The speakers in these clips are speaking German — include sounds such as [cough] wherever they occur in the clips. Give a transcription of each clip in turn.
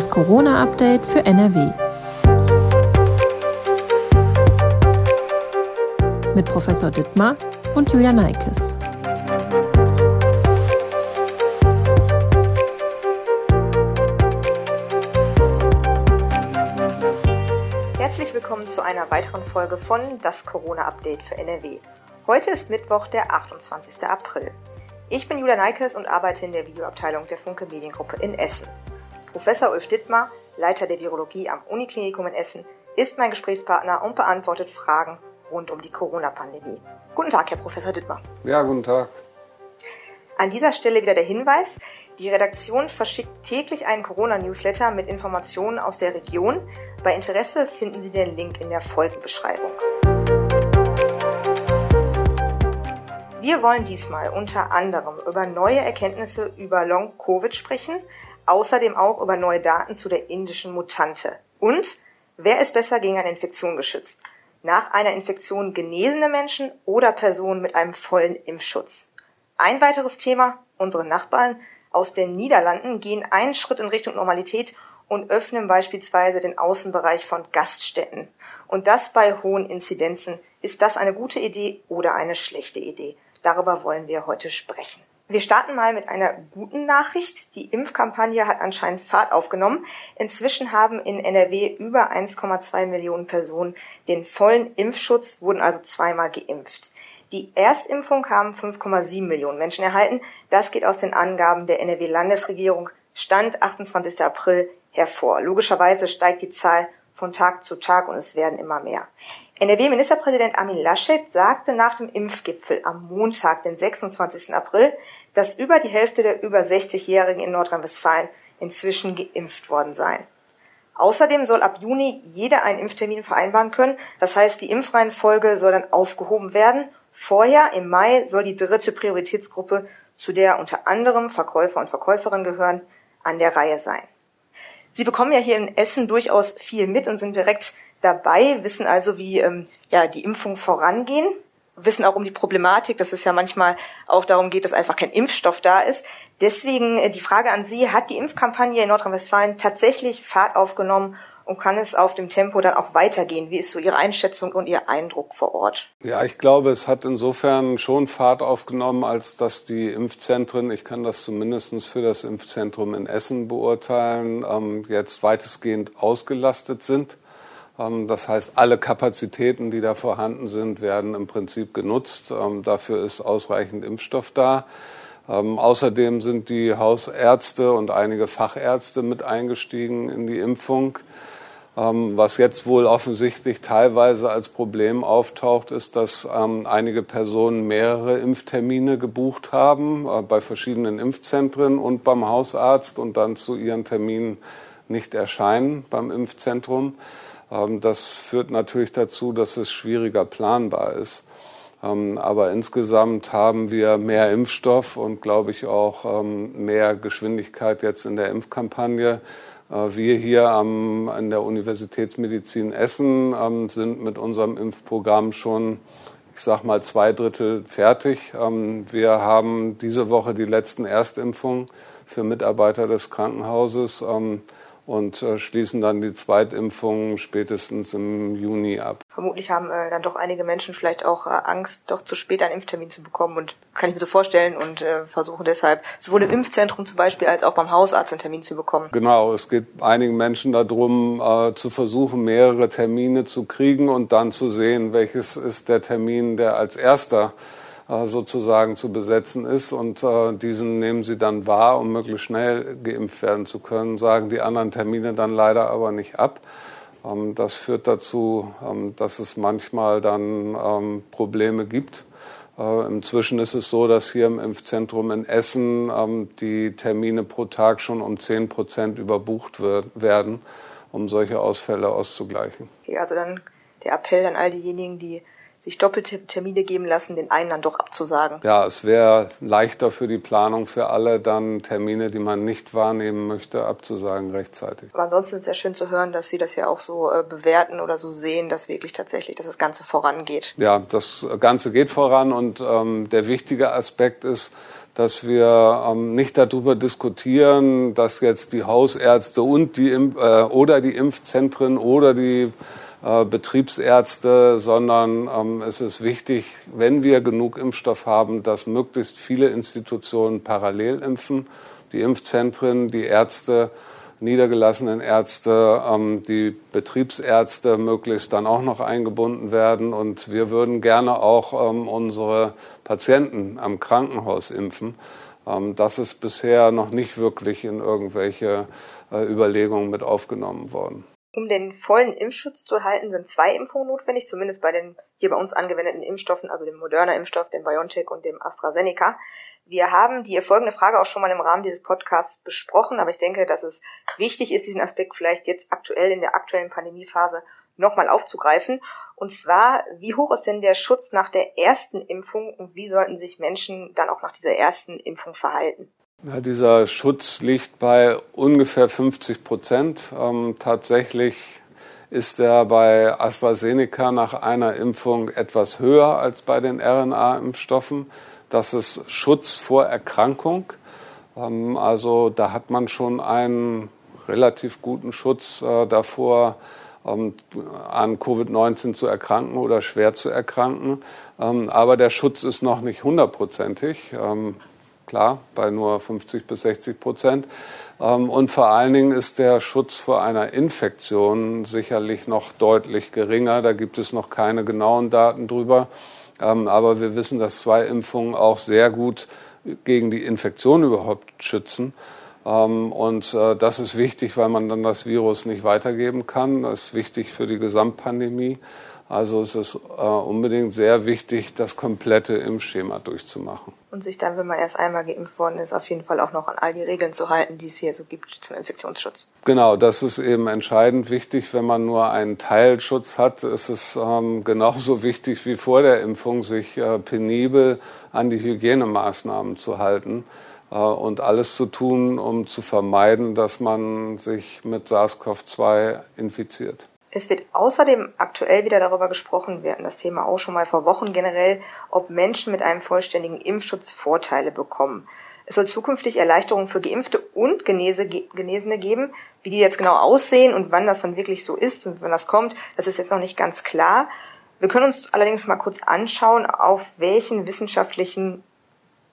Das Corona-Update für NRW. Mit Professor Dittmar und Julia Neikes. Herzlich willkommen zu einer weiteren Folge von Das Corona-Update für NRW. Heute ist Mittwoch, der 28. April. Ich bin Julia Neikes und arbeite in der Videoabteilung der Funke Mediengruppe in Essen. Professor Ulf Dittmar, Leiter der Virologie am Uniklinikum in Essen, ist mein Gesprächspartner und beantwortet Fragen rund um die Corona-Pandemie. Guten Tag, Herr Professor Dittmar. Ja, guten Tag. An dieser Stelle wieder der Hinweis, die Redaktion verschickt täglich einen Corona-Newsletter mit Informationen aus der Region. Bei Interesse finden Sie den Link in der Folgenbeschreibung. Wir wollen diesmal unter anderem über neue Erkenntnisse über Long-Covid sprechen, außerdem auch über neue Daten zu der indischen Mutante. Und wer ist besser gegen eine Infektion geschützt? Nach einer Infektion genesene Menschen oder Personen mit einem vollen Impfschutz? Ein weiteres Thema, unsere Nachbarn aus den Niederlanden gehen einen Schritt in Richtung Normalität und öffnen beispielsweise den Außenbereich von Gaststätten. Und das bei hohen Inzidenzen. Ist das eine gute Idee oder eine schlechte Idee? Darüber wollen wir heute sprechen. Wir starten mal mit einer guten Nachricht. Die Impfkampagne hat anscheinend Fahrt aufgenommen. Inzwischen haben in NRW über 1,2 Millionen Personen den vollen Impfschutz, wurden also zweimal geimpft. Die Erstimpfung haben 5,7 Millionen Menschen erhalten. Das geht aus den Angaben der NRW-Landesregierung Stand 28. April hervor. Logischerweise steigt die Zahl von Tag zu Tag und es werden immer mehr. NRW-Ministerpräsident Armin Laschet sagte nach dem Impfgipfel am Montag, den 26. April, dass über die Hälfte der über 60-Jährigen in Nordrhein-Westfalen inzwischen geimpft worden seien. Außerdem soll ab Juni jeder einen Impftermin vereinbaren können. Das heißt, die Impfreihenfolge soll dann aufgehoben werden. Vorher, im Mai, soll die dritte Prioritätsgruppe, zu der unter anderem Verkäufer und Verkäuferinnen gehören, an der Reihe sein. Sie bekommen ja hier in Essen durchaus viel mit und sind direkt dabei, wissen also, wie ähm, ja, die Impfung vorangehen, wissen auch um die Problematik, dass es ja manchmal auch darum geht, dass einfach kein Impfstoff da ist. Deswegen äh, die Frage an Sie, hat die Impfkampagne in Nordrhein-Westfalen tatsächlich Fahrt aufgenommen und kann es auf dem Tempo dann auch weitergehen? Wie ist so Ihre Einschätzung und Ihr Eindruck vor Ort? Ja, ich glaube, es hat insofern schon Fahrt aufgenommen, als dass die Impfzentren, ich kann das zumindest für das Impfzentrum in Essen beurteilen, ähm, jetzt weitestgehend ausgelastet sind. Ähm, das heißt, alle Kapazitäten, die da vorhanden sind, werden im Prinzip genutzt. Ähm, dafür ist ausreichend Impfstoff da. Ähm, außerdem sind die Hausärzte und einige Fachärzte mit eingestiegen in die Impfung. was jetzt wohl offensichtlich teilweise als Problem auftaucht, ist, dass einige Personen mehrere Impftermine gebucht haben äh, bei verschiedenen Impfzentren und beim Hausarzt und dann zu ihren Terminen nicht erscheinen beim Impfzentrum. Ähm, das führt natürlich dazu, dass es schwieriger planbar ist. Ähm, aber insgesamt haben wir mehr Impfstoff und, glaube ich, auch ähm, mehr Geschwindigkeit jetzt in der Impfkampagne. Äh, wir hier am, in der Universitätsmedizin Essen sind mit unserem Impfprogramm schon, ich sage mal, zwei Drittel fertig. Wir haben diese Woche die letzten Erstimpfungen für Mitarbeiter des Krankenhauses und äh, schließen dann die Zweitimpfung spätestens im Juni ab. Vermutlich haben äh, dann doch einige Menschen vielleicht auch äh, Angst, doch zu spät einen Impftermin zu bekommen und kann ich mir so vorstellen und äh, versuchen deshalb sowohl im Impfzentrum zum Beispiel als auch beim Hausarzt einen Termin zu bekommen. Genau, es geht einigen Menschen darum, äh, zu versuchen, mehrere Termine zu kriegen und dann zu sehen, welches ist der Termin, der als erster sozusagen zu besetzen ist. Und äh, diesen nehmen sie dann wahr, um möglichst schnell geimpft werden zu können, sagen die anderen Termine dann leider aber nicht ab. Ähm, das führt dazu, ähm, dass es manchmal dann ähm, Probleme gibt. Äh, inzwischen ist es so, dass hier im Impfzentrum in Essen die Termine pro Tag schon um 10 Prozent überbucht werden, um solche Ausfälle auszugleichen. Okay, also dann der Appell an all diejenigen, die sich doppelte Termine geben lassen, den einen dann doch abzusagen. Ja, es wäre leichter für die Planung für alle, dann Termine, die man nicht wahrnehmen möchte, abzusagen rechtzeitig. Aber ansonsten ist es ja schön zu hören, dass Sie das ja auch so äh, bewerten oder so sehen, dass wirklich tatsächlich, dass das Ganze vorangeht. Ja, das Ganze geht voran und ähm, der wichtige Aspekt ist, dass wir ähm, nicht darüber diskutieren, dass jetzt die Hausärzte und die äh, oder die Impfzentren oder die äh, Betriebsärzte, sondern ähm, es ist wichtig, wenn wir genug Impfstoff haben, dass möglichst viele Institutionen parallel impfen. Die Impfzentren, die Ärzte, niedergelassenen Ärzte, ähm, die Betriebsärzte möglichst dann auch noch eingebunden werden. Und wir würden gerne auch ähm, unsere Patienten am Krankenhaus impfen. Ähm, das ist bisher noch nicht wirklich in irgendwelche äh, Überlegungen mit aufgenommen worden. Um den vollen Impfschutz zu erhalten, sind zwei Impfungen notwendig, zumindest bei den hier bei uns angewendeten Impfstoffen, also dem Moderna Impfstoff, dem BioNTech und dem AstraZeneca. Wir haben die folgende Frage auch schon mal im Rahmen dieses Podcasts besprochen, aber ich denke, dass es wichtig ist, diesen Aspekt vielleicht jetzt aktuell in der aktuellen Pandemiephase nochmal aufzugreifen. Und zwar, wie hoch ist denn der Schutz nach der ersten Impfung und wie sollten sich Menschen dann auch nach dieser ersten Impfung verhalten? Ja, dieser Schutz liegt bei ungefähr 50 Prozent. Ähm, tatsächlich ist er bei AstraZeneca nach einer Impfung etwas höher als bei den RNA-Impfstoffen. Das ist Schutz vor Erkrankung. Ähm, also da hat man schon einen relativ guten Schutz äh, davor, ähm, an Covid-19 zu erkranken oder schwer zu erkranken. Ähm, aber der Schutz ist noch nicht hundertprozentig. Klar, bei nur 50 bis 60 Prozent. Ähm, und vor allen Dingen ist der Schutz vor einer Infektion sicherlich noch deutlich geringer. Da gibt es noch keine genauen Daten drüber. Ähm, aber wir wissen, dass zwei Impfungen auch sehr gut gegen die Infektion überhaupt schützen. Ähm, und äh, das ist wichtig, weil man dann das Virus nicht weitergeben kann. Das ist wichtig für die Gesamtpandemie. Also es ist äh, unbedingt sehr wichtig, das komplette Impfschema durchzumachen. Und sich dann, wenn man erst einmal geimpft worden ist, auf jeden Fall auch noch an all die Regeln zu halten, die es hier so gibt zum Infektionsschutz. Genau, das ist eben entscheidend wichtig. Wenn man nur einen Teilschutz hat, ist es ähm, genauso wichtig wie vor der Impfung, sich äh, penibel an die Hygienemaßnahmen zu halten äh, und alles zu tun, um zu vermeiden, dass man sich mit SARS-CoV-2 infiziert. Es wird außerdem aktuell wieder darüber gesprochen, wir hatten das Thema auch schon mal vor Wochen generell, ob Menschen mit einem vollständigen Impfschutz Vorteile bekommen. Es soll zukünftig Erleichterungen für Geimpfte und Genesene geben. Wie die jetzt genau aussehen und wann das dann wirklich so ist und wann das kommt, das ist jetzt noch nicht ganz klar. Wir können uns allerdings mal kurz anschauen, auf welchen wissenschaftlichen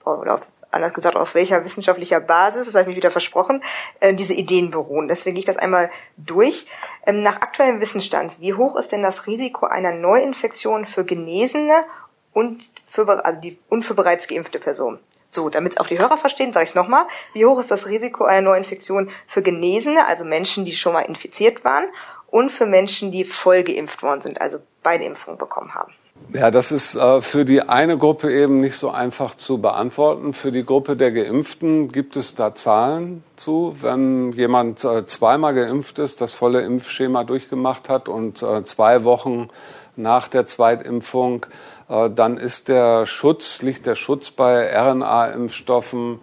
oder auf anders gesagt, auf welcher wissenschaftlicher Basis, das habe ich mir wieder versprochen, äh, diese Ideen beruhen. Deswegen gehe ich das einmal durch. Ähm, nach aktuellem Wissensstand, wie hoch ist denn das Risiko einer Neuinfektion für Genesene und für, also die, und für bereits geimpfte Personen? So, damit es auch die Hörer verstehen, sage ich es nochmal. Wie hoch ist das Risiko einer Neuinfektion für Genesene, also Menschen, die schon mal infiziert waren, und für Menschen, die voll geimpft worden sind, also beide Impfungen bekommen haben? Ja, das ist äh, für die eine Gruppe eben nicht so einfach zu beantworten. Für die Gruppe der Geimpften gibt es da Zahlen zu. Wenn jemand äh, zweimal geimpft ist, das volle Impfschema durchgemacht hat und äh, zwei Wochen nach der Zweitimpfung, äh, dann ist der Schutz, liegt der Schutz bei RNA-Impfstoffen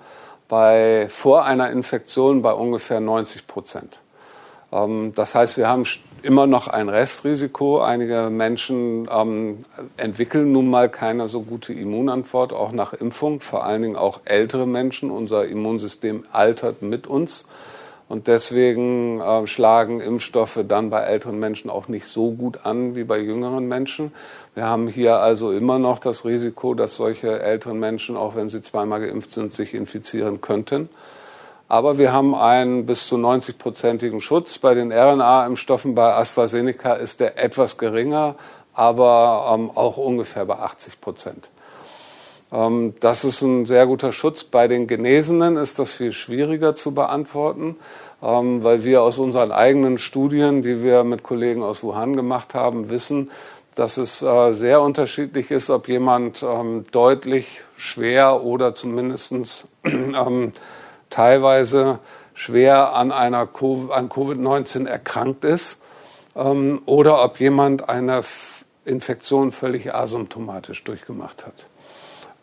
bei, vor einer Infektion bei ungefähr 90 Prozent. Ähm, das heißt, wir haben immer noch ein Restrisiko. Einige Menschen ähm, entwickeln nun mal keine so gute Immunantwort, auch nach Impfung, vor allen Dingen auch ältere Menschen. Unser Immunsystem altert mit uns. Und deswegen äh, schlagen Impfstoffe dann bei älteren Menschen auch nicht so gut an wie bei jüngeren Menschen. Wir haben hier also immer noch das Risiko, dass solche älteren Menschen, auch wenn sie zweimal geimpft sind, sich infizieren könnten. Aber wir haben einen bis zu 90-prozentigen Schutz. Bei den RNA-Impfstoffen bei AstraZeneca ist der etwas geringer, aber ähm, auch ungefähr bei 80 Prozent. Ähm, das ist ein sehr guter Schutz. Bei den Genesenen ist das viel schwieriger zu beantworten, ähm, weil wir aus unseren eigenen Studien, die wir mit Kollegen aus Wuhan gemacht haben, wissen, dass es äh, sehr unterschiedlich ist, ob jemand ähm, deutlich schwer oder zumindestens [clears throat] ähm, teilweise schwer an einer an Covid-19 erkrankt ist ähm, oder ob jemand eine Infektion völlig asymptomatisch durchgemacht hat.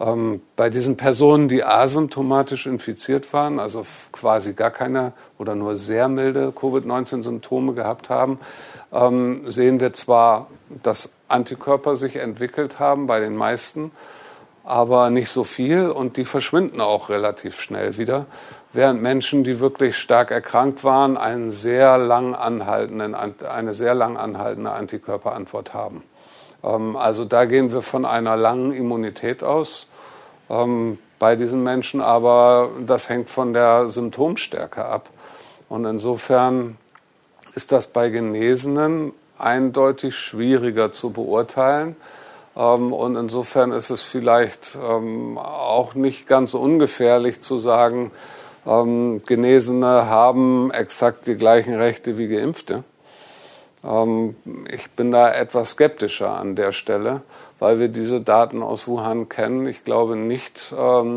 Ähm, bei diesen Personen, die asymptomatisch infiziert waren, also quasi gar keine oder nur sehr milde Covid-19-Symptome gehabt haben, ähm, sehen wir zwar, dass Antikörper sich entwickelt haben bei den meisten, aber nicht so viel und die verschwinden auch relativ schnell wieder, während Menschen, die wirklich stark erkrankt waren, einen sehr lang anhaltenden, eine sehr lang anhaltende Antikörperantwort haben. Ähm, also da gehen wir von einer langen Immunität aus ähm, bei diesen Menschen, aber das hängt von der Symptomstärke ab. Und insofern ist das bei Genesenen eindeutig schwieriger zu beurteilen. Ähm, und insofern ist es vielleicht ähm, auch nicht ganz ungefährlich zu sagen, ähm, Genesene haben exakt die gleichen Rechte wie Geimpfte. Ich bin da etwas skeptischer an der Stelle, weil wir diese Daten aus Wuhan kennen. Ich glaube nicht,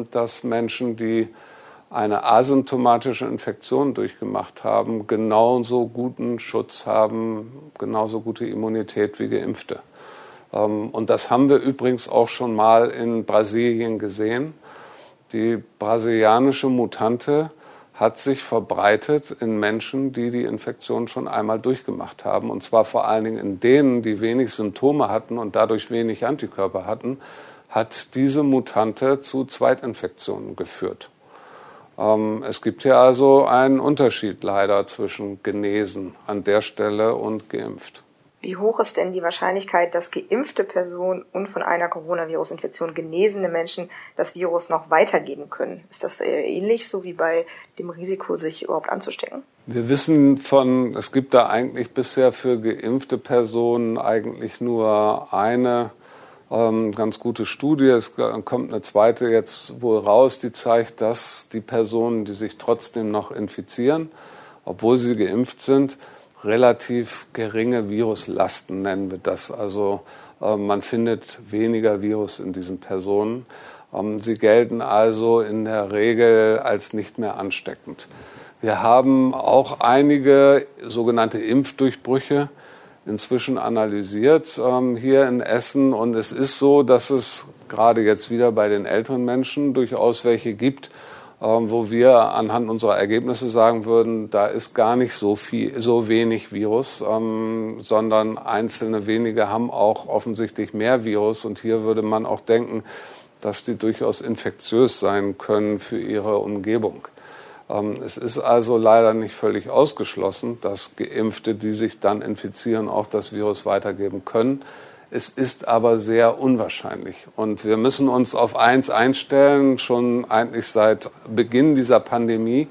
dass Menschen, die eine asymptomatische Infektion durchgemacht haben, genauso guten Schutz haben, genauso gute Immunität wie Geimpfte. Ähm, und das haben wir übrigens auch schon mal in Brasilien gesehen. Die brasilianische Mutante hat sich verbreitet in Menschen, die die Infektion schon einmal durchgemacht haben. Und zwar vor allen Dingen in denen, die wenig Symptome hatten und dadurch wenig Antikörper hatten, hat diese Mutante zu Zweitinfektionen geführt. Ähm, es gibt hier also einen Unterschied leider zwischen genesen an der Stelle und geimpft. Wie hoch ist denn die Wahrscheinlichkeit, dass geimpfte Personen und von einer Coronavirus-Infektion genesene Menschen das Virus noch weitergeben können? Ist das ähnlich so wie bei dem Risiko, sich überhaupt anzustecken? Wir wissen von, es gibt da eigentlich bisher für geimpfte Personen eigentlich nur eine ähm, ganz gute Studie. Es kommt eine zweite jetzt wohl raus, die zeigt, dass die Personen, die sich trotzdem noch infizieren, obwohl sie geimpft sind, relativ geringe Viruslasten, nennen wir das. Also äh, man findet weniger Virus in diesen Personen. Ähm, sie gelten also in der Regel als nicht mehr ansteckend. Wir haben auch einige sogenannte Impfdurchbrüche inzwischen analysiert ähm, hier in Essen. Und es ist so, dass es gerade jetzt wieder bei den älteren Menschen durchaus welche gibt, wo wir anhand unserer Ergebnisse sagen würden, da ist gar nicht so viel, so wenig Virus, ähm, sondern einzelne wenige haben auch offensichtlich mehr Virus. Und hier würde man auch denken, dass die durchaus infektiös sein können für ihre Umgebung. Ähm, es ist also leider nicht völlig ausgeschlossen, dass Geimpfte, die sich dann infizieren, auch das Virus weitergeben können. Es ist aber sehr unwahrscheinlich. Und wir müssen uns auf eins einstellen, schon eigentlich seit Beginn dieser Pandemie.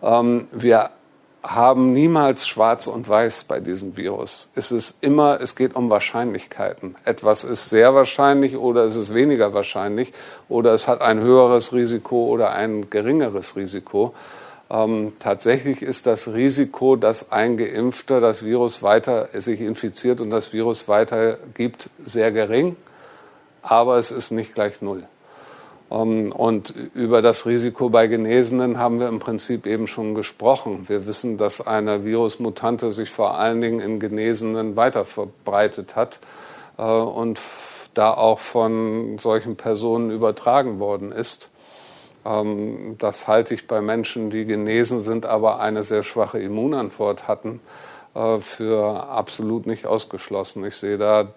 Ähm, wir haben niemals schwarz und weiß bei diesem Virus. Es ist immer, es geht um Wahrscheinlichkeiten. Etwas ist sehr wahrscheinlich oder es ist weniger wahrscheinlich oder es hat ein höheres Risiko oder ein geringeres Risiko. Ähm, tatsächlich ist das Risiko, dass ein Geimpfter das Virus weiter sich infiziert und das Virus weitergibt, sehr gering, aber es ist nicht gleich null. Ähm, und über das Risiko bei Genesenen haben wir im Prinzip eben schon gesprochen. Wir wissen, dass eine Virusmutante sich vor allen Dingen in Genesenen weiter verbreitet hat äh, und da auch von solchen Personen übertragen worden ist. Ähm, das halte ich bei Menschen, die genesen sind, aber eine sehr schwache Immunantwort hatten, äh, für absolut nicht ausgeschlossen. Ich sehe da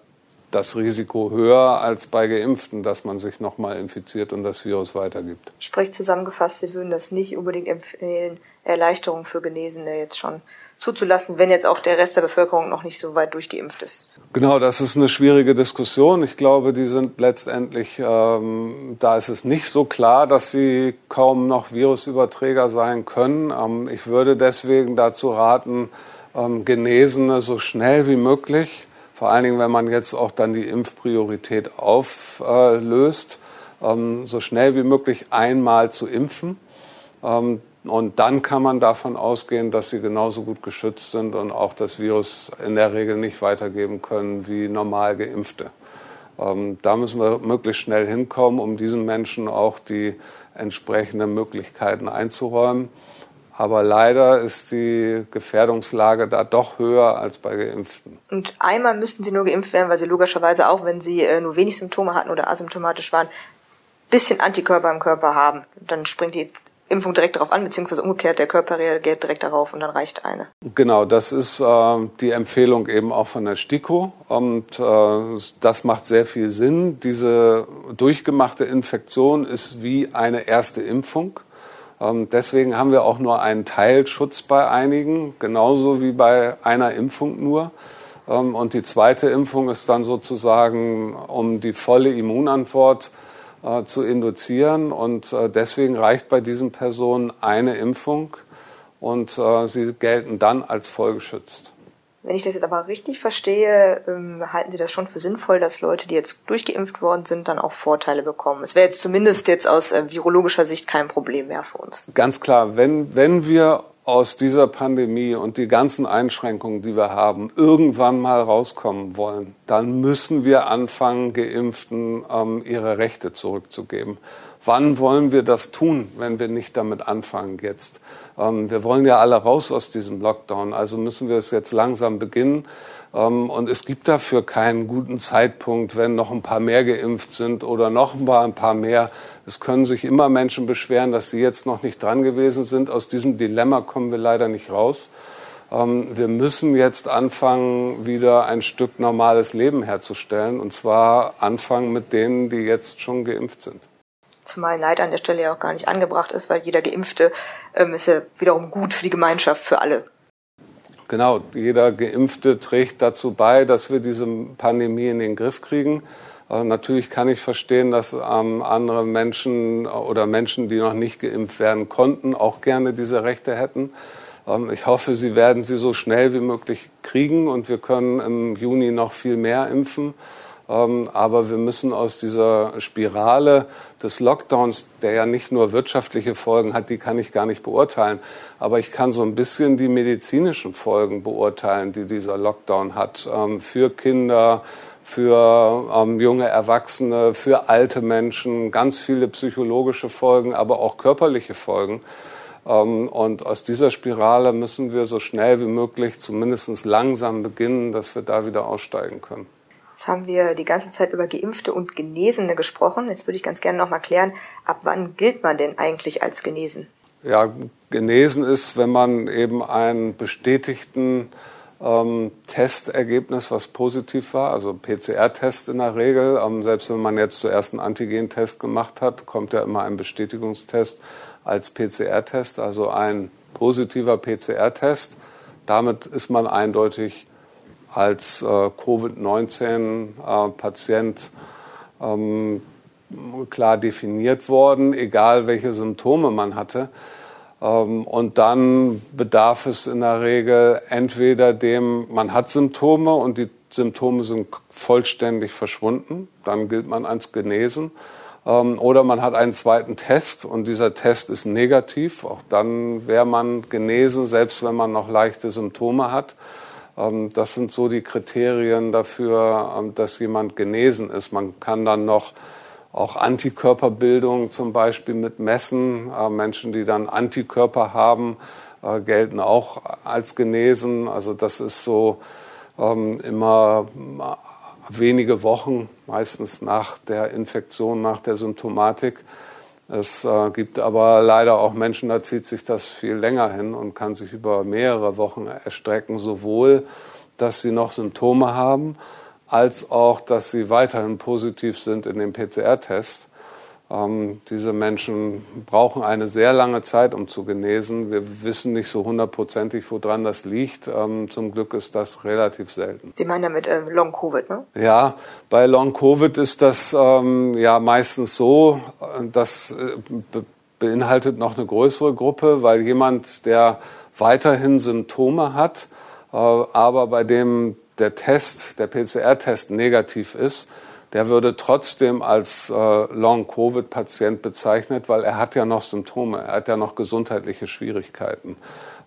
das Risiko höher als bei Geimpften, dass man sich nochmal infiziert und das Virus weitergibt. Sprich zusammengefasst, Sie würden das nicht unbedingt empfehlen, Erleichterungen für Genesene jetzt schon zuzulassen, wenn jetzt auch der Rest der Bevölkerung noch nicht so weit durchgeimpft ist. Genau, das ist eine schwierige Diskussion. Ich glaube, die sind letztendlich, ähm, da ist es nicht so klar, dass sie kaum noch Virusüberträger sein können. Ähm, ich würde deswegen dazu raten, ähm, Genesene so schnell wie möglich, vor allen Dingen, wenn man jetzt auch dann die Impfpriorität auflöst, ähm, so schnell wie möglich einmal zu impfen. Und dann kann man davon ausgehen, dass sie genauso gut geschützt sind und auch das Virus in der Regel nicht weitergeben können wie normal geimpfte. Ähm, da müssen wir möglichst schnell hinkommen, um diesen Menschen auch die entsprechenden Möglichkeiten einzuräumen. Aber leider ist die Gefährdungslage da doch höher als bei Geimpften. Und einmal müssten sie nur geimpft werden, weil sie logischerweise auch, wenn sie äh, nur wenig Symptome hatten oder asymptomatisch waren, bisschen Antikörper im Körper haben. Dann springt die Impfung direkt darauf an, beziehungsweise umgekehrt, der Körper reagiert direkt darauf und dann reicht eine. Genau, das ist äh, die Empfehlung eben auch von der STIKO und äh, das macht sehr viel Sinn. Diese durchgemachte Infektion ist wie eine erste Impfung. Ähm, deswegen haben wir auch nur einen Teilschutz bei einigen, genauso wie bei einer Impfung nur. Ähm, und die zweite Impfung ist dann sozusagen, um die volle Immunantwort äh, zu induzieren. Und äh, deswegen reicht bei diesen Personen eine Impfung und äh, sie gelten dann als vollgeschützt. Wenn ich das jetzt aber richtig verstehe, ähm, halten Sie das schon für sinnvoll, dass Leute, die jetzt durchgeimpft worden sind, dann auch Vorteile bekommen. Es wäre jetzt zumindest jetzt aus äh, virologischer Sicht kein Problem mehr für uns. Ganz klar, wenn, wenn wir aus dieser Pandemie und die ganzen Einschränkungen, die wir haben, irgendwann mal rauskommen wollen, dann müssen wir anfangen, Geimpften ähm, ihre Rechte zurückzugeben. Wann wollen wir das tun, wenn wir nicht damit anfangen jetzt? Ähm, wir wollen ja alle raus aus diesem Lockdown, also müssen wir es jetzt langsam beginnen. Ähm, und es gibt dafür keinen guten Zeitpunkt, wenn noch ein paar mehr geimpft sind oder noch ein paar mehr. Es können sich immer Menschen beschweren, dass sie jetzt noch nicht dran gewesen sind. Aus diesem Dilemma kommen wir leider nicht raus. Ähm, wir müssen jetzt anfangen, wieder ein Stück normales Leben herzustellen. Und zwar anfangen mit denen, die jetzt schon geimpft sind. Zumal Neid an der Stelle ja auch gar nicht angebracht ist, weil jeder Geimpfte ähm, ist ja wiederum gut für die Gemeinschaft, für alle. Genau, jeder Geimpfte trägt dazu bei, dass wir diese Pandemie in den Griff kriegen. Äh, natürlich kann ich verstehen, dass ähm, andere Menschen oder Menschen, die noch nicht geimpft werden konnten, auch gerne diese Rechte hätten. Ähm, ich hoffe, sie werden sie so schnell wie möglich kriegen und wir können im Juni noch viel mehr impfen. Ähm, aber wir müssen aus dieser Spirale des Lockdowns, der ja nicht nur wirtschaftliche Folgen hat, die kann ich gar nicht beurteilen. Aber ich kann so ein bisschen die medizinischen Folgen beurteilen, die dieser Lockdown hat ähm, für Kinder, für ähm, junge Erwachsene, für alte Menschen, ganz viele psychologische Folgen, aber auch körperliche Folgen. und aus dieser Spirale müssen wir so schnell wie möglich, zumindest langsam beginnen, dass wir da wieder aussteigen können. Jetzt haben wir die ganze Zeit über Geimpfte und Genesene gesprochen. Jetzt würde ich ganz gerne noch mal klären, ab wann gilt man denn eigentlich als genesen? Ja, genesen ist, wenn man eben einen bestätigten ähm, Testergebnis, was positiv war, also PCR-Test in der Regel. Ähm, selbst wenn man jetzt zuerst einen Antigen-Test gemacht hat, kommt ja immer ein Bestätigungstest als PCR-Test, also ein positiver PCR-Test. Damit ist man eindeutig als äh, Covid-19-Patient ähm, klar definiert worden, egal welche Symptome man hatte. Ähm, und dann bedarf es in der Regel entweder dem, man hat Symptome und die Symptome sind vollständig verschwunden, dann gilt man als genesen. Ähm, oder man hat einen zweiten Test und dieser Test ist negativ, auch dann wäre man genesen, selbst wenn man noch leichte Symptome hat. Ähm, das sind so die Kriterien dafür, ähm, dass jemand genesen ist. Man kann dann noch auch Antikörperbildung zum Beispiel mit messen. Äh, Menschen, die dann Antikörper haben, äh, gelten auch als genesen. Also das ist so ähm, immer wenige Wochen, meistens nach der Infektion, nach der Symptomatik. Es äh, gibt aber leider auch Menschen, da zieht sich das viel länger hin und kann sich über mehrere Wochen erstrecken, sowohl, dass sie noch Symptome haben, als auch, dass sie weiterhin positiv sind in dem PCR-Test. Ähm, diese Menschen brauchen eine sehr lange Zeit, um zu genesen. Wir wissen nicht so hundertprozentig, woran das liegt. Ähm, zum Glück ist das relativ selten. Sie meinen damit ähm, Long Covid, ne? Ja, bei Long Covid ist das ähm, ja meistens so, das äh, be beinhaltet noch eine größere Gruppe, weil jemand, der weiterhin Symptome hat, äh, aber bei dem der Test, der PCR-Test negativ ist, der würde trotzdem als äh, Long-Covid-Patient bezeichnet, weil er hat ja noch Symptome, er hat ja noch gesundheitliche Schwierigkeiten.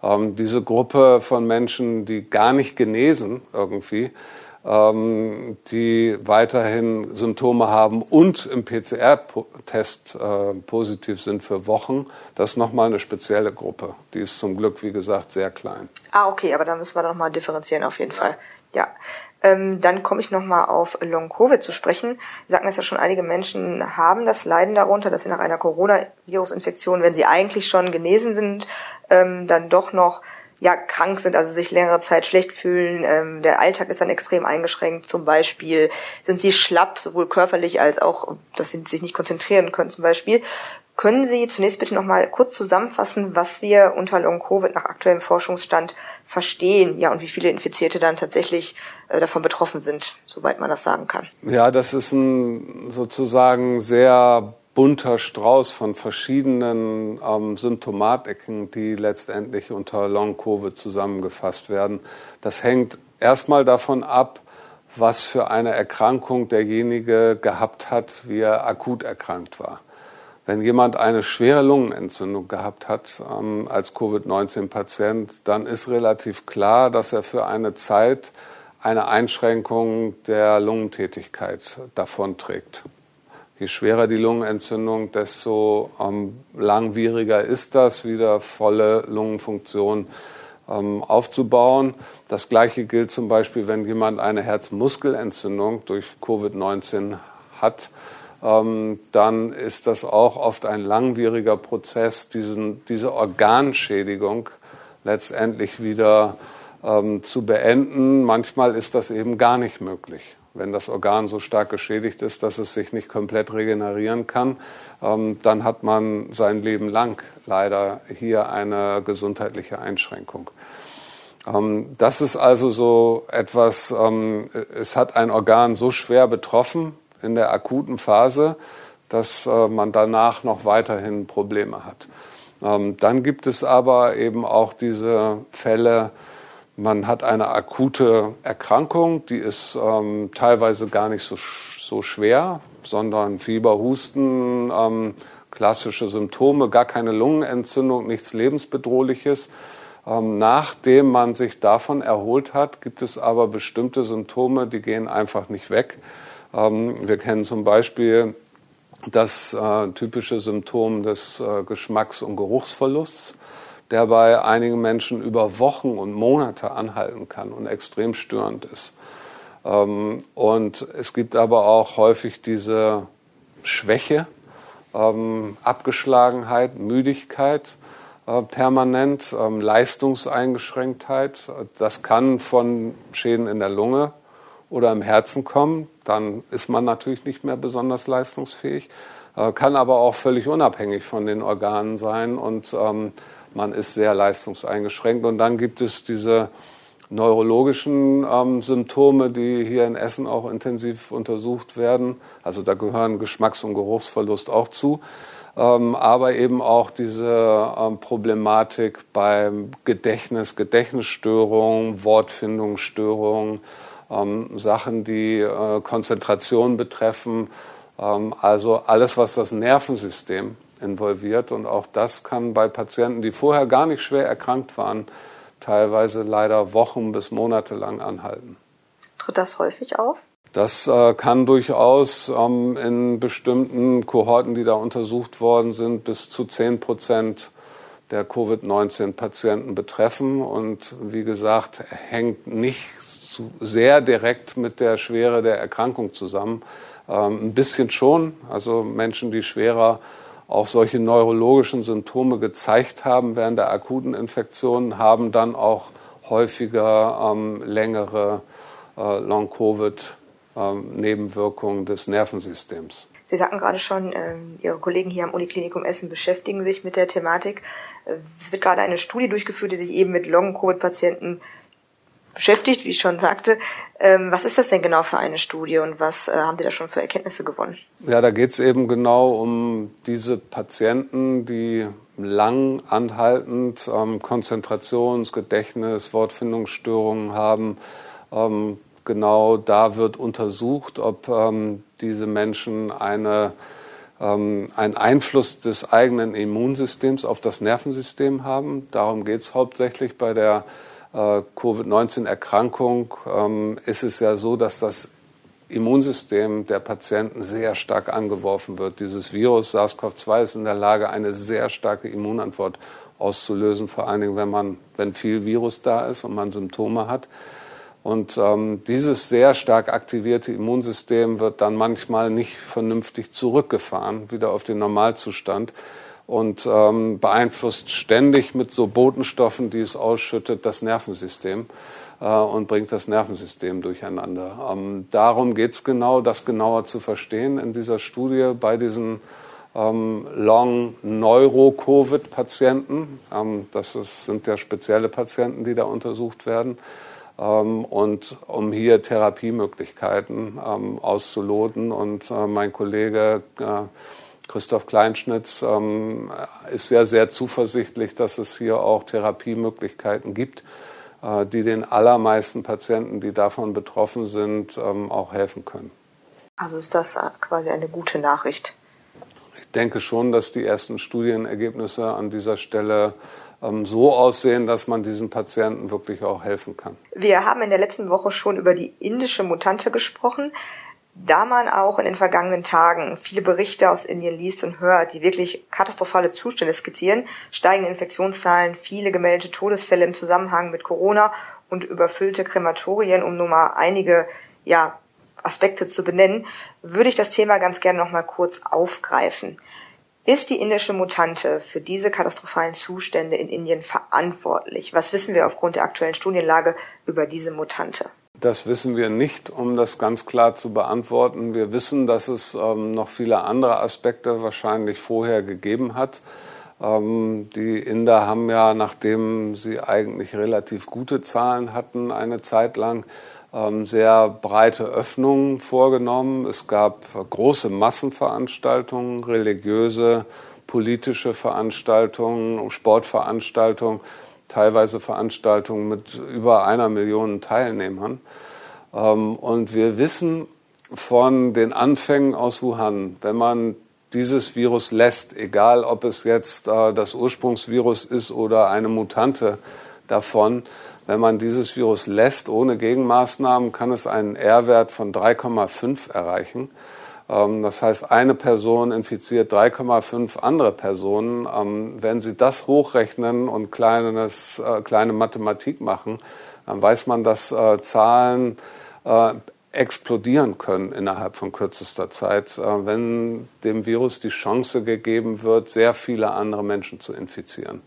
Ähm, diese Gruppe von Menschen, die gar nicht genesen irgendwie, ähm, die weiterhin Symptome haben und im PCR-Test äh, positiv sind für Wochen. Das ist nochmal eine spezielle Gruppe. Die ist zum Glück, wie gesagt, sehr klein. Ah, okay, aber da müssen wir nochmal differenzieren auf jeden Fall. Ja. Ähm, dann komme ich nochmal auf Long-Covid zu sprechen. Sie sagten es ja schon, einige Menschen haben das Leiden darunter, dass sie nach einer Coronavirus-Infektion, wenn sie eigentlich schon genesen sind, ähm, dann doch noch ja krank sind, also sich längere Zeit schlecht fühlen. Ähm, der Alltag ist dann extrem eingeschränkt. Zum Beispiel sind sie schlapp, sowohl körperlich als auch, dass sie sich nicht konzentrieren können zum Beispiel. Können Sie zunächst bitte noch mal kurz zusammenfassen, was wir unter Long-Covid nach aktuellem Forschungsstand verstehen, ja, und wie viele Infizierte dann tatsächlich äh, davon betroffen sind, soweit man das sagen kann? Ja, das ist ein sozusagen sehr bunter Strauß von verschiedenen ähm, Symptomatiken, die letztendlich unter Long-Covid zusammengefasst werden. Das hängt erstmal davon ab, was für eine Erkrankung derjenige gehabt hat, wie er akut erkrankt war. Wenn jemand eine schwere Lungenentzündung gehabt hat ähm, als Covid-19-Patient, dann ist relativ klar, dass er für eine Zeit eine Einschränkung der Lungentätigkeit davonträgt. Je schwerer die Lungenentzündung, desto ähm, langwieriger ist das, wieder volle Lungenfunktion ähm, aufzubauen. Das Gleiche gilt zum Beispiel, wenn jemand eine Herzmuskelentzündung durch Covid-19 hat. Ähm, dann ist das auch oft ein langwieriger Prozess, diesen, diese Organschädigung letztendlich wieder ähm, zu beenden. Manchmal ist das eben gar nicht möglich wenn das Organ so stark geschädigt ist, dass es sich nicht komplett regenerieren kann, ähm, dann hat man sein Leben lang leider hier eine gesundheitliche Einschränkung. Ähm, das ist also so etwas, ähm, es hat ein Organ so schwer betroffen in der akuten Phase, dass äh, man danach noch weiterhin Probleme hat. Dann gibt es aber eben auch diese Fälle, man hat eine akute Erkrankung, die ist ähm, teilweise gar nicht so, so schwer, sondern Fieber, Husten, ähm, klassische Symptome, gar keine Lungenentzündung, nichts lebensbedrohliches. Ähm, nachdem man sich davon erholt hat, gibt es aber bestimmte Symptome, die gehen einfach nicht weg. Ähm, wir kennen zum Beispiel das äh, typische Symptom des äh, Geschmacks- und Geruchsverlusts der bei einigen Menschen über Wochen und Monate anhalten kann und extrem störend ist. Ähm, und es gibt aber auch häufig diese Schwäche, ähm, Abgeschlagenheit, Müdigkeit äh, permanent, ähm, Leistungseingeschränktheit. Das kann von Schäden in der Lunge oder im Herzen kommen. Dann ist man natürlich nicht mehr besonders leistungsfähig. Äh, kann aber auch völlig unabhängig von den Organen sein und man ist sehr leistungseingeschränkt. Und dann gibt es diese neurologischen ähm, Symptome, die hier in Essen auch intensiv untersucht werden. Also da gehören Geschmacks- und Geruchsverlust auch zu. Ähm, aber eben auch diese ähm, Problematik beim Gedächtnis, Gedächtnisstörungen, Wortfindungsstörungen, ähm, Sachen, die äh, Konzentration betreffen. Ähm, also alles, was das Nervensystem involviert. Und auch das kann bei Patienten, die vorher gar nicht schwer erkrankt waren, teilweise leider Wochen bis Monate lang anhalten. Tritt das häufig auf? Das äh, kann durchaus ähm, in bestimmten Kohorten, die da untersucht worden sind, bis zu 10 Prozent der Covid-19-Patienten betreffen. Und wie gesagt, hängt nicht so sehr direkt mit der Schwere der Erkrankung zusammen. Ähm, ein bisschen schon. Also Menschen, die schwerer auch solche neurologischen Symptome gezeigt haben während der akuten Infektion, haben dann auch häufiger ähm, längere äh, Long-Covid-Nebenwirkungen ähm, des Nervensystems. Sie sagten gerade schon, ähm, Ihre Kollegen hier am Uniklinikum Essen beschäftigen sich mit der Thematik. Äh, es wird gerade eine Studie durchgeführt, die sich eben mit Long-Covid-Patienten beschäftigt, wie ich schon sagte. Ähm, was ist das denn genau für eine Studie und was äh, haben Sie da schon für Erkenntnisse gewonnen? Ja, da geht es eben genau um diese Patienten, die lang anhaltend ähm, Konzentrations-, Gedächtnis-, Wortfindungsstörungen haben. Ähm, genau da wird untersucht, ob ähm, diese Menschen eine ähm, einen Einfluss des eigenen Immunsystems auf das Nervensystem haben. Darum geht es hauptsächlich bei der Covid-19-Erkrankung ähm, ist es ja so, dass das Immunsystem der Patienten sehr stark angeworfen wird. Dieses Virus SARS-CoV-2 ist in der Lage, eine sehr starke Immunantwort auszulösen, vor allen Dingen, wenn man, wenn viel Virus da ist und man Symptome hat. Und ähm, dieses sehr stark aktivierte Immunsystem wird dann manchmal nicht vernünftig zurückgefahren, wieder auf den Normalzustand und ähm, beeinflusst ständig mit so Botenstoffen, die es ausschüttet, das Nervensystem äh, und bringt das Nervensystem durcheinander. Ähm, darum geht es genau, das genauer zu verstehen in dieser Studie bei diesen ähm, Long-Neuro-Covid-Patienten. Ähm, das ist, sind ja spezielle Patienten, die da untersucht werden. Ähm, und um hier Therapiemöglichkeiten ähm, auszuloten. Und äh, mein Kollege äh, Christoph Kleinschnitz ähm, ist sehr, sehr zuversichtlich, dass es hier auch Therapiemöglichkeiten gibt, äh, die den allermeisten Patienten, die davon betroffen sind, ähm, auch helfen können. Also ist das quasi eine gute Nachricht? Ich denke schon, dass die ersten Studienergebnisse an dieser Stelle ähm, so aussehen, dass man diesen Patienten wirklich auch helfen kann. Wir haben in der letzten Woche schon über die indische Mutante gesprochen. Da man auch in den vergangenen Tagen viele Berichte aus Indien liest und hört, die wirklich katastrophale Zustände skizzieren, steigen Infektionszahlen, viele gemeldete Todesfälle im Zusammenhang mit Corona und überfüllte Krematorien, um nur mal einige ja, Aspekte zu benennen, würde ich das Thema ganz gerne noch mal kurz aufgreifen. Ist die indische Mutante für diese katastrophalen Zustände in Indien verantwortlich? Was wissen wir aufgrund der aktuellen Studienlage über diese Mutante? Das wissen wir nicht, um das ganz klar zu beantworten. Wir wissen, dass es ähm, noch viele andere Aspekte wahrscheinlich vorher gegeben hat. Ähm, die Inder haben ja, nachdem sie eigentlich relativ gute Zahlen hatten, eine Zeit lang ähm, sehr breite Öffnungen vorgenommen. Es gab große Massenveranstaltungen, religiöse, politische Veranstaltungen, Sportveranstaltungen teilweise Veranstaltungen mit über einer Million Teilnehmern. Ähm, und wir wissen von den Anfängen aus Wuhan, wenn man dieses Virus lässt, egal ob es jetzt äh, das Ursprungsvirus ist oder eine Mutante davon, wenn man dieses Virus lässt ohne Gegenmaßnahmen, kann es einen R-Wert von 3,5 erreichen. Ähm, das heißt, eine Person infiziert 3,5 andere Personen. Ähm, wenn Sie das hochrechnen und kleines, äh, kleine Mathematik machen, dann weiß man, dass äh, Zahlen äh, explodieren können innerhalb von kürzester Zeit, wenn dem Virus die Chance gegeben wird, sehr viele andere Menschen zu infizieren.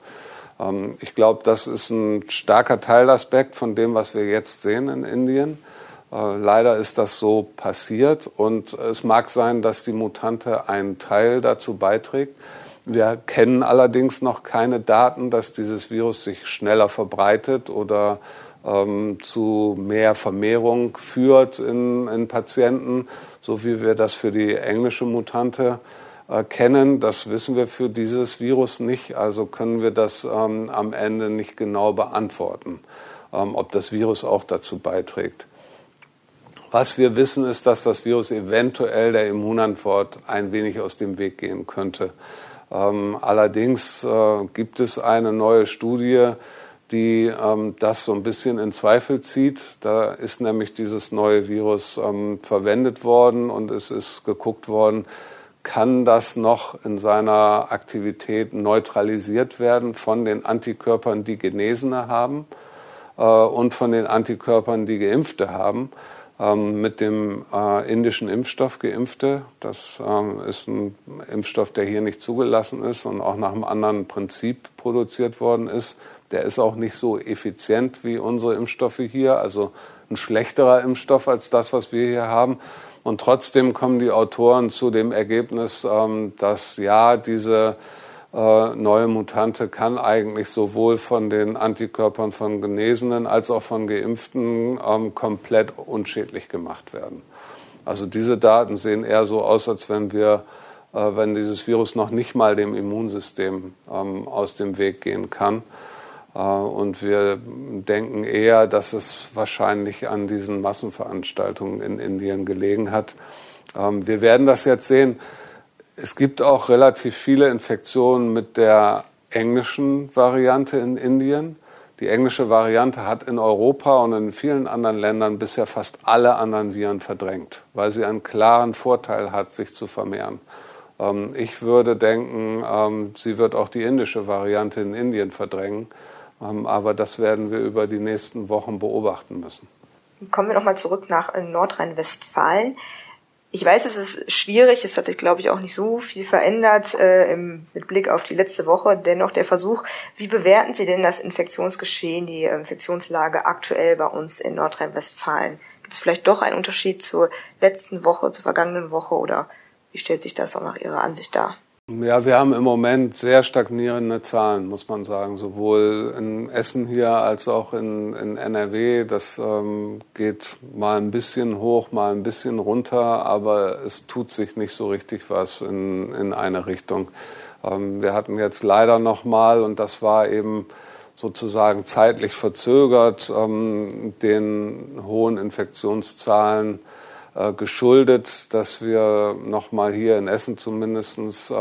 Ähm, ich glaube, das ist ein starker Teilaspekt von dem, was wir jetzt sehen in Indien. Äh, leider ist das so passiert und es mag sein, dass die Mutante einen Teil dazu beiträgt. Wir kennen allerdings noch keine Daten, dass dieses Virus sich schneller verbreitet oder ähm, zu mehr Vermehrung führt in, in, Patienten, so wie wir das für die englische Mutante äh, kennen. Das wissen wir für dieses Virus nicht, also können wir das ähm, am Ende nicht genau beantworten, ähm, ob das Virus auch dazu beiträgt. Was wir wissen, ist, dass das Virus eventuell der Immunantwort ein wenig aus dem Weg gehen könnte. Ähm, allerdings äh, gibt es eine neue Studie, die ähm, das so ein bisschen in Zweifel zieht. Da ist nämlich dieses neue Virus ähm, verwendet worden und es ist geguckt worden, kann das noch in seiner Aktivität neutralisiert werden von den Antikörpern, die Genesene haben äh, und von den Antikörpern, die Geimpfte haben mit dem äh, indischen Impfstoff Geimpfte. Das ähm, ist ein Impfstoff, der hier nicht zugelassen ist und auch nach einem anderen Prinzip produziert worden ist. Der ist auch nicht so effizient wie unsere Impfstoffe hier, also ein schlechterer Impfstoff als das, was wir hier haben. Und trotzdem kommen die Autoren zu dem Ergebnis, ähm, dass ja, diese äh, neue Mutante kann eigentlich sowohl von den Antikörpern von Genesenen als auch von Geimpften ähm, komplett unschädlich gemacht werden. Also diese Daten sehen eher so aus, als wenn wir, äh, wenn dieses Virus noch nicht mal dem Immunsystem ähm, aus dem Weg gehen kann. Äh, und wir denken eher, dass es wahrscheinlich an diesen Massenveranstaltungen in Indien gelegen hat. Ähm, wir werden das jetzt sehen. Es gibt auch relativ viele Infektionen mit der englischen Variante in Indien. Die englische Variante hat in Europa und in vielen anderen Ländern bisher fast alle anderen Viren verdrängt, weil sie einen klaren Vorteil hat, sich zu vermehren. Ähm, ich würde denken, ähm, sie wird auch die indische Variante in Indien verdrängen. Ähm, aber das werden wir über die nächsten Wochen beobachten müssen. Kommen wir nochmal zurück nach Nordrhein-Westfalen. Ich weiß, es ist schwierig, es hat sich, glaube ich, auch nicht so viel verändert äh, im, mit Blick auf die letzte Woche. Dennoch der Versuch, wie bewerten Sie denn das Infektionsgeschehen, die Infektionslage aktuell bei uns in Nordrhein-Westfalen? Gibt es vielleicht doch einen Unterschied zur letzten Woche, zur vergangenen Woche oder wie stellt sich das auch nach Ihrer Ansicht dar? Ja, wir haben im Moment sehr stagnierende Zahlen, muss man sagen, sowohl in Essen hier als auch in, in NRW. Das ähm, geht mal ein bisschen hoch, mal ein bisschen runter, aber es tut sich nicht so richtig was in, in eine Richtung. Ähm, wir hatten jetzt leider noch mal, und das war eben sozusagen zeitlich verzögert, ähm, den hohen Infektionszahlen geschuldet, dass wir nochmal hier in Essen zumindest äh,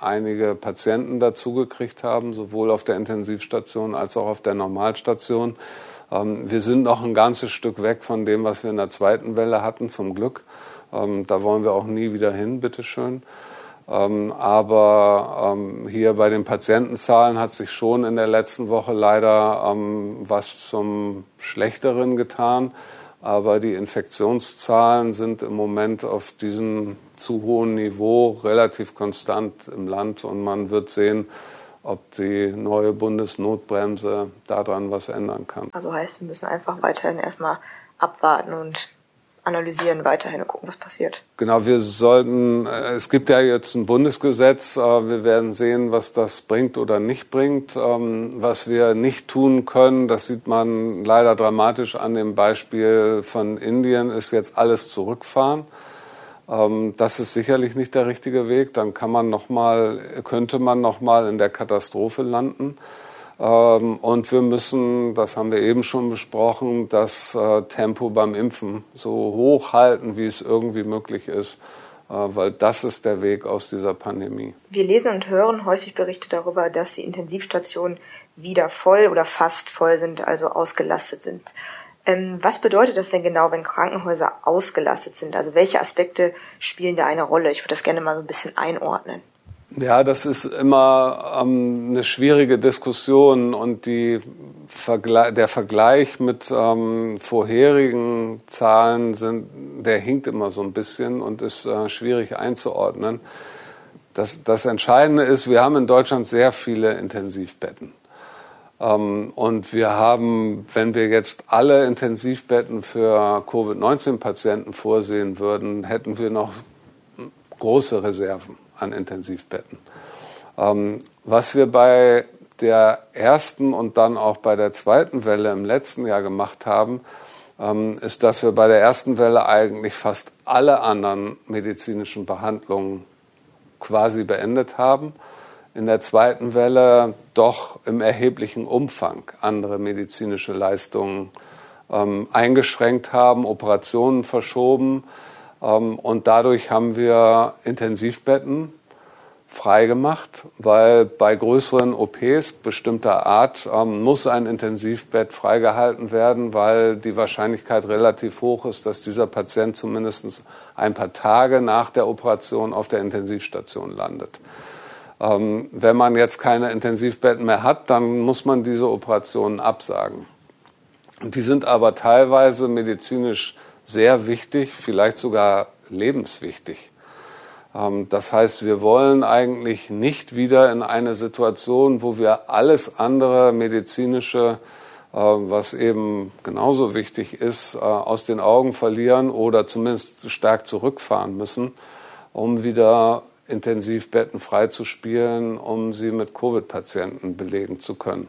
einige Patienten dazugekriegt haben, sowohl auf der Intensivstation als auch auf der Normalstation. Ähm, wir sind noch ein ganzes Stück weg von dem, was wir in der zweiten Welle hatten, zum Glück. Ähm, da wollen wir auch nie wieder hin, bitteschön. Ähm, aber ähm, hier bei den Patientenzahlen hat sich schon in der letzten Woche leider was zum Schlechteren getan aber die Infektionszahlen sind im Moment auf diesem zu hohen Niveau relativ konstant im Land und man wird sehen, ob die neue Bundesnotbremse daran was ändern kann. Also heißt, wir müssen einfach weiterhin erstmal abwarten und analysieren weiterhin und gucken, was passiert. Genau, wir sollten, äh, es gibt ja jetzt ein Bundesgesetz, äh, wir werden sehen, was das bringt oder nicht bringt. Ähm, was wir nicht tun können, das sieht man leider dramatisch an dem Beispiel von Indien, ist jetzt alles zurückfahren. Ähm, das ist sicherlich nicht der richtige Weg. Dann kann man noch mal, könnte man noch mal in der Katastrophe landen. Ähm, und wir müssen, das haben wir eben schon besprochen, das äh, Tempo beim Impfen so hoch halten, wie es irgendwie möglich ist, äh, weil das ist der Weg aus dieser Pandemie. Wir lesen und hören häufig Berichte darüber, dass die Intensivstationen wieder voll oder fast voll sind, also ausgelastet sind. Ähm, was bedeutet das denn genau, wenn Krankenhäuser ausgelastet sind? Also welche Aspekte spielen da eine Rolle? Ich würde das gerne mal so ein bisschen einordnen. Ja, das ist immer ähm, eine schwierige Diskussion und die Vergle der Vergleich mit ähm, vorherigen Zahlen sind, der hinkt immer so ein bisschen und ist äh, schwierig einzuordnen. Das, das Entscheidende ist, wir haben in Deutschland sehr viele Intensivbetten. Ähm, und wir haben, wenn wir jetzt alle Intensivbetten für Covid-19-Patienten vorsehen würden, hätten wir noch große Reserven an Intensivbetten. Ähm, was wir bei der ersten und dann auch bei der zweiten Welle im letzten Jahr gemacht haben, ähm, ist, dass wir bei der ersten Welle eigentlich fast alle anderen medizinischen Behandlungen quasi beendet haben. In der zweiten Welle doch im erheblichen Umfang andere medizinische Leistungen ähm, eingeschränkt haben, Operationen verschoben, und dadurch haben wir Intensivbetten freigemacht, weil bei größeren OPs bestimmter Art ähm, muss ein Intensivbett freigehalten werden, weil die Wahrscheinlichkeit relativ hoch ist, dass dieser Patient zumindest ein paar Tage nach der Operation auf der Intensivstation landet. Ähm, wenn man jetzt keine Intensivbetten mehr hat, dann muss man diese Operationen absagen. Die sind aber teilweise medizinisch sehr wichtig, vielleicht sogar lebenswichtig. Ähm, das heißt, wir wollen eigentlich nicht wieder in eine Situation, wo wir alles andere medizinische, äh, was eben genauso wichtig ist, äh, aus den Augen verlieren oder zumindest stark zurückfahren müssen, um wieder Intensivbetten freizuspielen, um sie mit Covid-Patienten belegen zu können.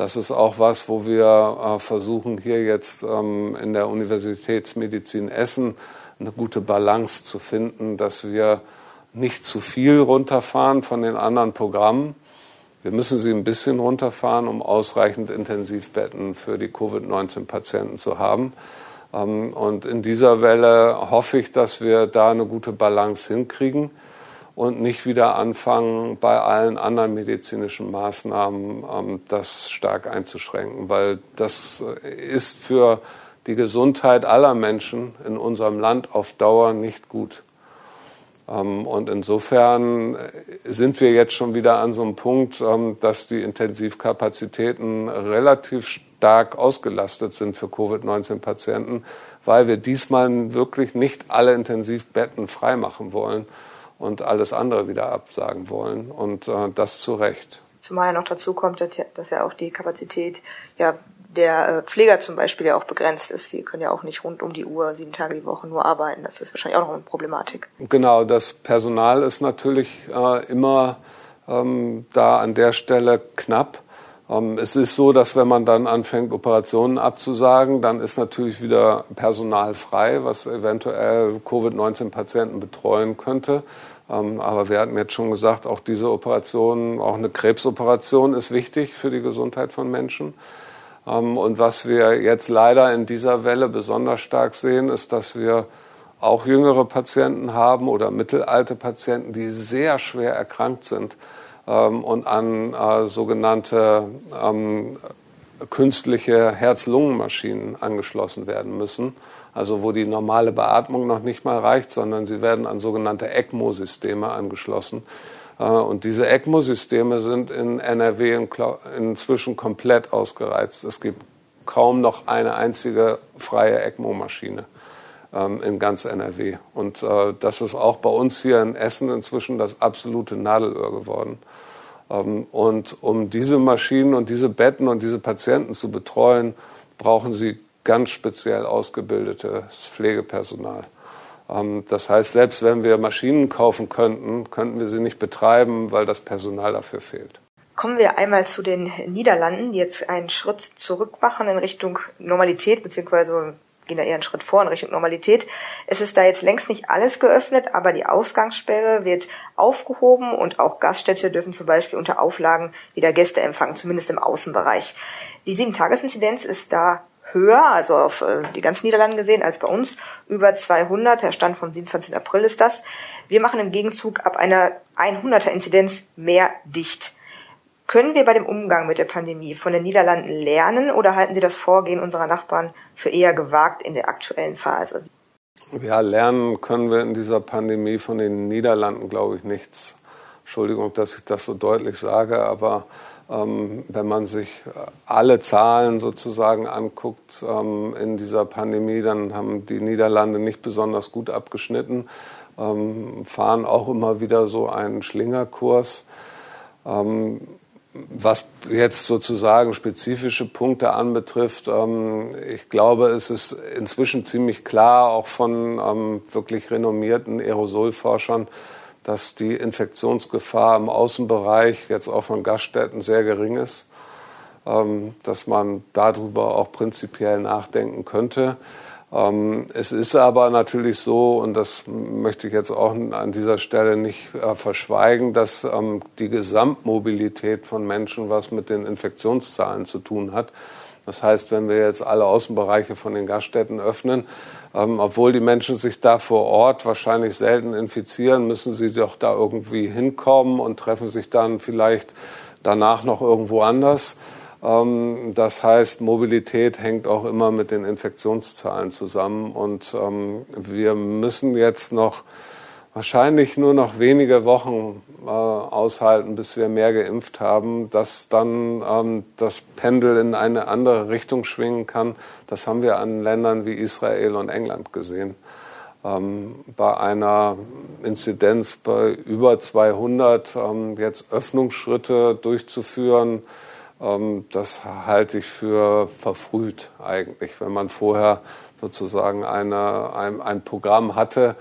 Das ist auch was, wo wir äh, versuchen, hier jetzt ähm, in der Universitätsmedizin Essen eine gute Balance zu finden, dass wir nicht zu viel runterfahren von den anderen Programmen. Wir müssen sie ein bisschen runterfahren, um ausreichend Intensivbetten für die Covid-19-Patienten zu haben. Ähm, und in dieser Welle hoffe ich, dass wir da eine gute Balance hinkriegen und nicht wieder anfangen, bei allen anderen medizinischen Maßnahmen ähm, das stark einzuschränken, weil das ist für die Gesundheit aller Menschen in unserem Land auf Dauer nicht gut. Ähm, und insofern sind wir jetzt schon wieder an so einem Punkt, ähm, dass die Intensivkapazitäten relativ stark ausgelastet sind für Covid-19-Patienten, weil wir diesmal wirklich nicht alle Intensivbetten freimachen wollen und alles andere wieder absagen wollen. Und äh, das zu Recht. Zumal ja noch dazu kommt, dass ja auch die Kapazität ja, der äh, Pfleger zum Beispiel ja auch begrenzt ist. Die können ja auch nicht rund um die Uhr, sieben Tage die Woche nur arbeiten. Das ist wahrscheinlich auch noch eine Problematik. Genau, das Personal ist natürlich äh, immer ähm, da an der Stelle knapp. Ähm, es ist so, dass wenn man dann anfängt, Operationen abzusagen, dann ist natürlich wieder Personal frei, was eventuell Covid-19-Patienten betreuen könnte. Ähm, aber wir hatten jetzt schon gesagt, auch diese Operation, auch eine Krebsoperation ist wichtig für die Gesundheit von Menschen. Ähm, und was wir jetzt leider in dieser Welle besonders stark sehen, ist, dass wir auch jüngere Patienten haben oder mittelalte Patienten, die sehr schwer erkrankt sind und an äh, sogenannte ähm, künstliche Herz-Lungen-Maschinen angeschlossen werden müssen. Also wo die normale Beatmung noch nicht mal reicht, sondern sie werden an sogenannte ECMO-Systeme angeschlossen. Äh, und diese ECMO-Systeme sind in NRW inzwischen komplett ausgereizt. Es gibt kaum noch eine einzige freie ECMO-Maschine ähm, in ganz NRW. Und äh, das ist auch bei uns hier in Essen inzwischen das absolute Nadelöhr geworden. Ähm, und um diese Maschinen und diese Betten und diese Patienten zu betreuen, brauchen sie ganz speziell ausgebildetes Pflegepersonal. Ähm, das heißt, selbst wenn wir Maschinen kaufen könnten, könnten wir sie nicht betreiben, weil das Personal dafür fehlt. Kommen wir einmal zu den Niederlanden, die jetzt einen Schritt zurück machen in Richtung Normalität, beziehungsweise gehen da eher einen Schritt vor in Richtung Normalität. Es ist da jetzt längst nicht alles geöffnet, aber die Ausgangssperre wird aufgehoben und auch Gaststätte dürfen zum Beispiel unter Auflagen wieder Gäste empfangen, zumindest im Außenbereich. Die Sieben-Tages-Inzidenz ist da höher, also auf äh, die ganzen Niederlande gesehen, als bei uns. Über 200, der Stand vom 27. April ist das. Wir machen im Gegenzug ab einer 100er Inzidenz mehr dicht. Können wir bei dem Umgang mit der Pandemie von den Niederlanden lernen oder halten Sie das Vorgehen unserer Nachbarn für eher gewagt in der aktuellen Phase? Ja, lernen können wir in dieser Pandemie von den Niederlanden, glaube ich, nichts. Entschuldigung, dass ich das so deutlich sage, aber ähm, wenn man sich alle Zahlen sozusagen anguckt ähm, in dieser Pandemie, dann haben die Niederlande nicht besonders gut abgeschnitten, ähm, fahren auch immer wieder so einen Schlingerkurs. Ähm, was jetzt sozusagen spezifische Punkte anbetrifft, ähm, ich glaube, es ist inzwischen ziemlich klar, auch von ähm, wirklich renommierten Aerosolforschern, dass die Infektionsgefahr im Außenbereich jetzt auch von Gaststätten sehr gering ist, ähm, dass man darüber auch prinzipiell nachdenken könnte. Ähm, es ist aber natürlich so, und das möchte ich jetzt auch an dieser Stelle nicht äh, verschweigen, dass ähm, die Gesamtmobilität von Menschen was mit den Infektionszahlen zu tun hat. Das heißt, wenn wir jetzt alle Außenbereiche von den Gaststätten öffnen, ähm, obwohl die Menschen sich da vor Ort wahrscheinlich selten infizieren, müssen sie doch da irgendwie hinkommen und treffen sich dann vielleicht danach noch irgendwo anders. Ähm, das heißt, Mobilität hängt auch immer mit den Infektionszahlen zusammen. Und ähm, wir müssen jetzt noch wahrscheinlich nur noch wenige Wochen äh, aushalten, bis wir mehr geimpft haben, dass dann ähm, das Pendel in eine andere Richtung schwingen kann. Das haben wir an Ländern wie Israel und England gesehen. bei einer Inzidenz bei über 200 jetzt Öffnungsschritte durchzuführen, ähm, das halte ich für verfrüht eigentlich, wenn man vorher sozusagen eine, ein, ein Programm hatte,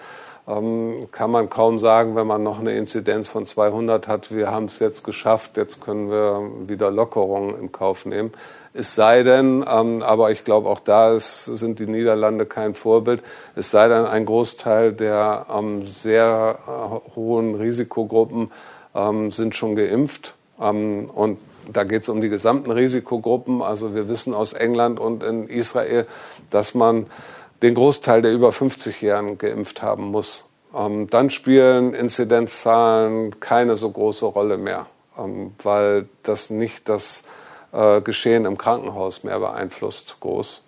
ähm, kann man kaum sagen, wenn man noch eine Inzidenz von 200 hat, wir haben es jetzt geschafft, jetzt können wir wieder Lockerungen in Kauf nehmen. Es sei denn, ähm, aber ich glaube, auch da ist, sind die Niederlande kein Vorbild, es sei denn, ein Großteil der sehr äh, hohen Risikogruppen sind schon geimpft. und da geht es um die gesamten Risikogruppen. Also wir wissen aus England und in Israel, dass man den Großteil der über 50-Jährigen geimpft haben muss. Ähm, dann spielen Inzidenzzahlen keine so große Rolle mehr, ähm, weil das nicht das äh, Geschehen im Krankenhaus mehr beeinflusst, groß.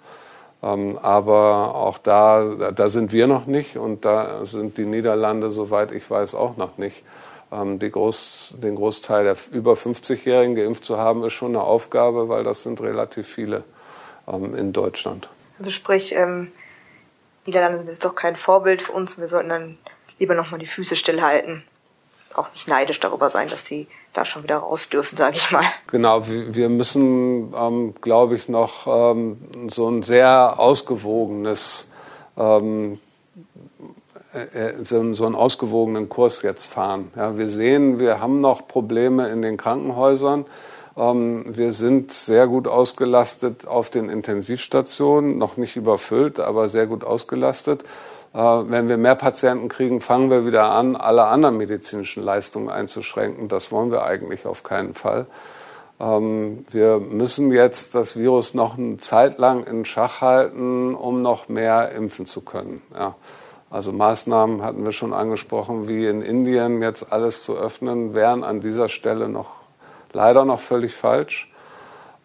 Ähm, aber auch da, da sind wir noch nicht und da sind die Niederlande, soweit ich weiß, auch noch nicht. Ähm, Groß, den Großteil der über 50-Jährigen geimpft zu haben, ist schon eine Aufgabe, weil das sind relativ viele ähm, in Deutschland. Also sprich, ähm, Niederlande sind jetzt doch kein Vorbild für uns. Wir sollten dann lieber nochmal die Füße stillhalten. Auch nicht neidisch darüber sein, dass die da schon wieder raus dürfen, sage ich mal. Genau, wir müssen, ähm, glaube ich, noch ähm, so ein sehr ausgewogenes, ähm, äh, äh, so, so einen ausgewogenen Kurs jetzt fahren. Ja, wir sehen, wir haben noch Probleme in den Krankenhäusern. Ähm, wir sind sehr gut ausgelastet auf den Intensivstationen, noch nicht überfüllt, aber sehr gut ausgelastet. Äh, wenn wir mehr Patienten kriegen, fangen wir wieder an, alle anderen medizinischen Leistungen einzuschränken. Das wollen wir eigentlich auf keinen Fall. Ähm, wir müssen jetzt das Virus noch eine Zeit lang in Schach halten, um noch mehr impfen zu können. Ja. Also Maßnahmen hatten wir schon angesprochen, wie in Indien jetzt alles zu öffnen, wären an dieser Stelle noch leider noch völlig falsch.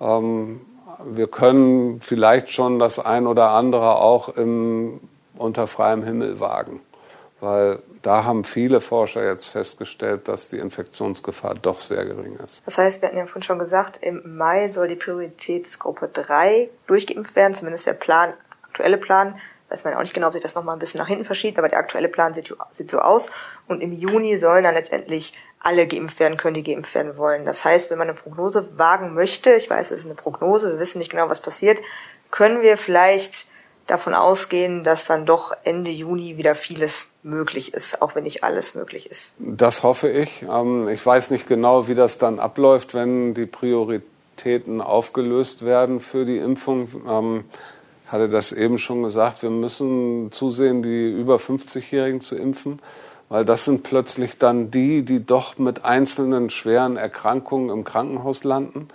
Ähm, wir können vielleicht schon das ein oder andere auch im unter freiem Himmel wagen. Weil da haben viele Forscher jetzt festgestellt, dass die Infektionsgefahr doch sehr gering ist. Das heißt, wir hatten ja vorhin schon gesagt, im Mai soll die Prioritätsgruppe 3 durchgeimpft werden, zumindest der Plan, aktuelle Plan. Weiß man auch nicht genau, ob sich das nochmal ein bisschen nach hinten verschiebt, aber der aktuelle Plan sieht, sieht so aus. Und im Juni sollen dann letztendlich alle geimpft werden können, die geimpft werden wollen. Das heißt, wenn man eine Prognose wagen möchte, ich weiß, es ist eine Prognose, wir wissen nicht genau, was passiert, können wir vielleicht davon ausgehen, dass dann doch Ende Juni wieder vieles möglich ist, auch wenn nicht alles möglich ist. Das hoffe ich. Ähm, ich weiß nicht genau, wie das dann abläuft, wenn die Prioritäten aufgelöst werden für die Impfung. Hatte das eben schon gesagt, wir müssen zusehen, die über 50-Jährigen zu impfen, weil das sind plötzlich dann die, die doch mit einzelnen schweren Erkrankungen im Krankenhaus landen.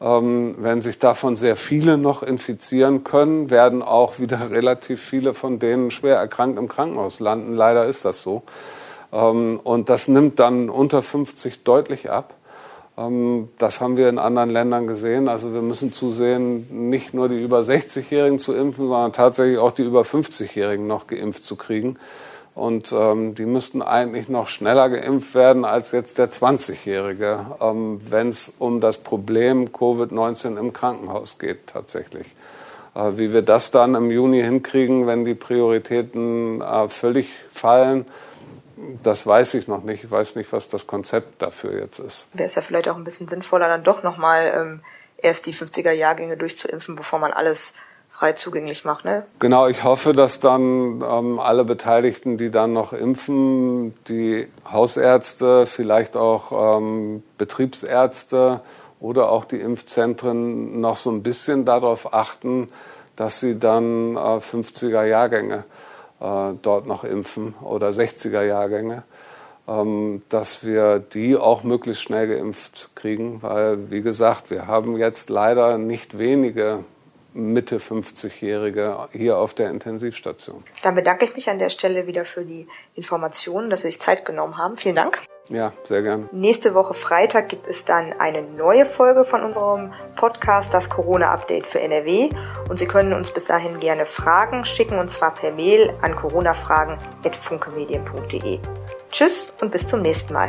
Ähm, wenn sich davon sehr viele noch infizieren können, werden auch wieder [laughs] relativ viele von denen schwer erkrankt im Krankenhaus landen. Leider ist das so. Ähm, und das nimmt dann unter 50 deutlich ab. Ähm, das haben wir in anderen Ländern gesehen. Also wir müssen zusehen, nicht nur die über 60-Jährigen zu impfen, sondern tatsächlich auch die über 50-Jährigen noch geimpft zu kriegen. Und ähm, die müssten eigentlich noch schneller geimpft werden als jetzt der 20-Jährige, ähm, wenn es um das Problem Covid-19 im Krankenhaus geht tatsächlich. Äh, wie wir das dann im Juni hinkriegen, wenn die Prioritäten äh, völlig fallen, das weiß ich noch nicht. Ich weiß nicht, was das Konzept dafür jetzt ist. Wäre es ja vielleicht auch ein bisschen sinnvoller, dann doch nochmal ähm, erst die 50er-Jahrgänge durchzuimpfen, bevor man alles frei zugänglich macht. Ne? Genau, ich hoffe, dass dann ähm, alle Beteiligten, die dann noch impfen, die Hausärzte, vielleicht auch ähm, Betriebsärzte oder auch die Impfzentren noch so ein bisschen darauf achten, dass sie dann äh, 50er Jahrgänge äh, dort noch impfen oder 60er Jahrgänge, ähm, dass wir die auch möglichst schnell geimpft kriegen, weil, wie gesagt, wir haben jetzt leider nicht wenige Mitte 50-Jährige hier auf der Intensivstation. Dann bedanke ich mich an der Stelle wieder für die Informationen, dass Sie sich Zeit genommen haben. Vielen Dank. Ja, sehr gern. Nächste Woche Freitag gibt es dann eine neue Folge von unserem Podcast, das Corona-Update für NRW. Und Sie können uns bis dahin gerne Fragen schicken, und zwar per Mail an coronafragen.funkemedien.de. Tschüss und bis zum nächsten Mal.